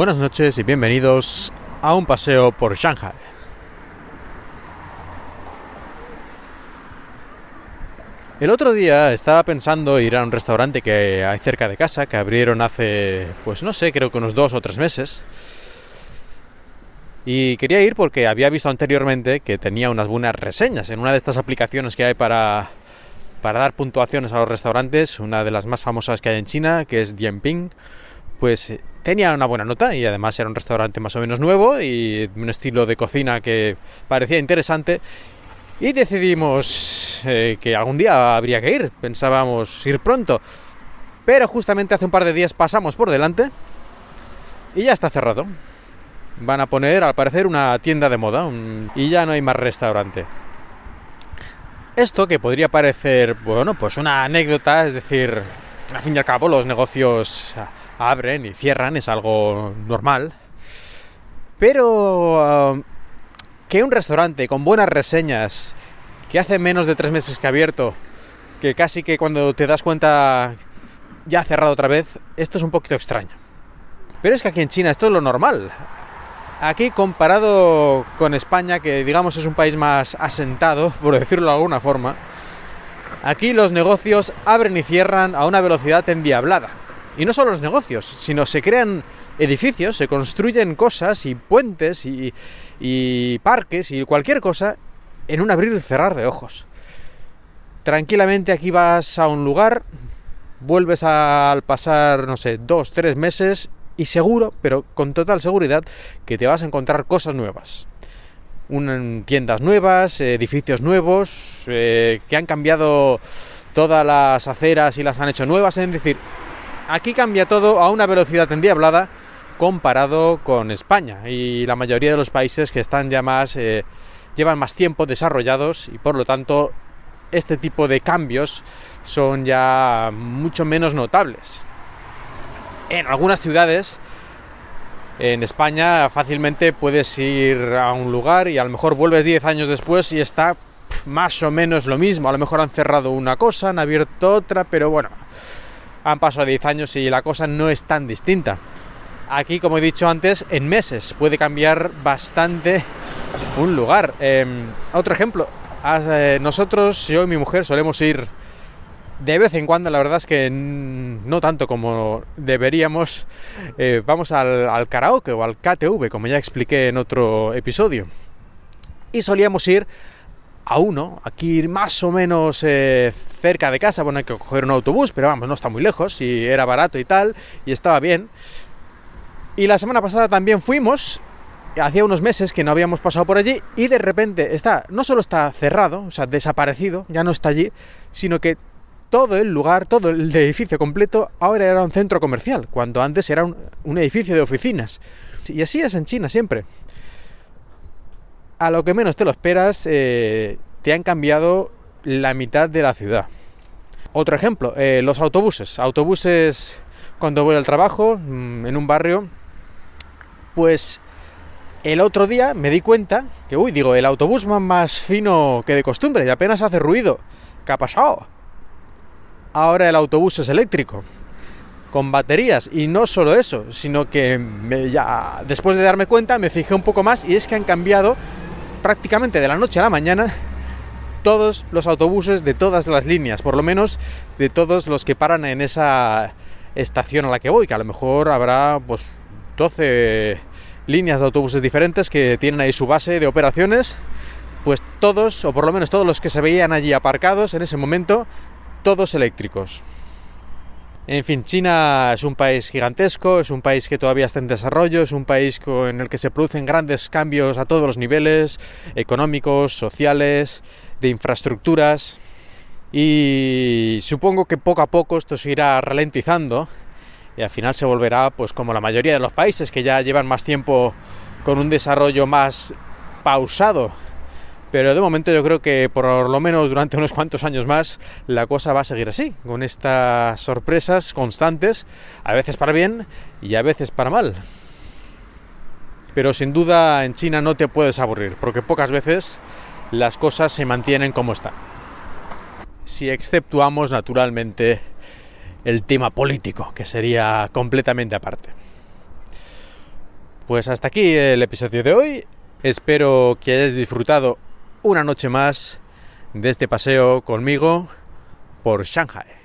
Buenas noches y bienvenidos a un paseo por Shanghai. El otro día estaba pensando ir a un restaurante que hay cerca de casa, que abrieron hace, pues no sé, creo que unos dos o tres meses. Y quería ir porque había visto anteriormente que tenía unas buenas reseñas en una de estas aplicaciones que hay para, para dar puntuaciones a los restaurantes, una de las más famosas que hay en China, que es Dianping, pues tenía una buena nota y además era un restaurante más o menos nuevo y un estilo de cocina que parecía interesante y decidimos eh, que algún día habría que ir, pensábamos ir pronto, pero justamente hace un par de días pasamos por delante y ya está cerrado. Van a poner, al parecer, una tienda de moda y ya no hay más restaurante. Esto que podría parecer, bueno, pues una anécdota, es decir, al fin y al cabo los negocios abren y cierran, es algo normal. Pero uh, que un restaurante con buenas reseñas, que hace menos de tres meses que ha abierto, que casi que cuando te das cuenta ya ha cerrado otra vez, esto es un poquito extraño. Pero es que aquí en China esto es lo normal. Aquí comparado con España, que digamos es un país más asentado, por decirlo de alguna forma, aquí los negocios abren y cierran a una velocidad endiablada. Y no solo los negocios, sino se crean edificios, se construyen cosas y puentes y, parques y cualquier cosa en un abrir y cerrar de ojos. Tranquilamente aquí vas a un lugar, vuelves al pasar, no sé, dos, tres meses y seguro, pero con total seguridad, que te vas a encontrar cosas nuevas. tiendas nuevas, edificios nuevos, eh, que han cambiado todas las aceras y las han hecho nuevas, es decir, aquí cambia todo a una velocidad endiablada comparado con España y la mayoría de los países que están ya más eh, llevan más tiempo desarrollados y por lo tanto este tipo de cambios son ya mucho menos notables. En algunas ciudades en España fácilmente puedes ir a un lugar y a lo mejor vuelves 10 años después y está más o menos lo mismo. A lo mejor han cerrado una cosa, han abierto otra, pero bueno, han pasado 10 años y la cosa no es tan distinta. Aquí, como he dicho antes, en meses puede cambiar bastante un lugar. Em, otro ejemplo, eh, nosotros, yo y mi mujer, solemos ir de vez en cuando, la verdad es que no tanto como deberíamos, eh, vamos al, al, karaoke o al KTV, como ya expliqué en otro episodio. Y solíamos ir a uno, aquí más o menos eh, cerca de casa, bueno, hay que coger un autobús, pero vamos, no está muy lejos y era barato y tal, y estaba bien. Y la semana pasada también fuimos, hacía unos meses que no habíamos pasado por allí, y de repente está, no solo está cerrado, o sea, desaparecido, ya no está allí, sino que todo el lugar, todo el edificio completo, ahora era un centro comercial, cuando antes era un, un edificio de oficinas. Y así es en China siempre a lo que menos te lo esperas, eh, te han cambiado la mitad de la ciudad. Otro ejemplo, eh, los autobuses. Autobuses cuando voy al trabajo mm, en un barrio, pues el otro día me di cuenta que, uy, digo, el autobús va más fino que de costumbre y apenas hace ruido. ¿Qué ha pasado? Ahora el autobús es eléctrico, con baterías. Y no solo eso, sino que ya, después de darme cuenta me fijé un poco más y es que han cambiado prácticamente de la noche a la mañana todos los autobuses de todas las líneas, por lo menos de todos los que paran en esa estación a la que voy, que a lo mejor habrá pues 12 líneas de autobuses diferentes que tienen ahí su base de operaciones, pues todos, o por lo menos todos los que se veían allí aparcados en ese momento, todos eléctricos. En fin, China es un país gigantesco, es un país que todavía está en desarrollo, es un país en el que se producen grandes cambios a todos los niveles, económicos, sociales, de infraestructuras. Y supongo que poco a poco esto se irá ralentizando y al final se volverá, pues como la mayoría de los países que ya llevan más tiempo con un desarrollo más pausado pero de momento yo creo que por lo menos durante unos cuantos años más la cosa va a seguir así, con estas sorpresas constantes, a veces para bien y a veces para mal. Pero sin duda en China no te puedes aburrir, porque pocas veces las cosas se mantienen como están. Si exceptuamos naturalmente el tema político, que sería completamente aparte. pues hasta aquí el episodio de hoy. Espero que hayáis disfrutado una noche más de este paseo conmigo por Shanghai.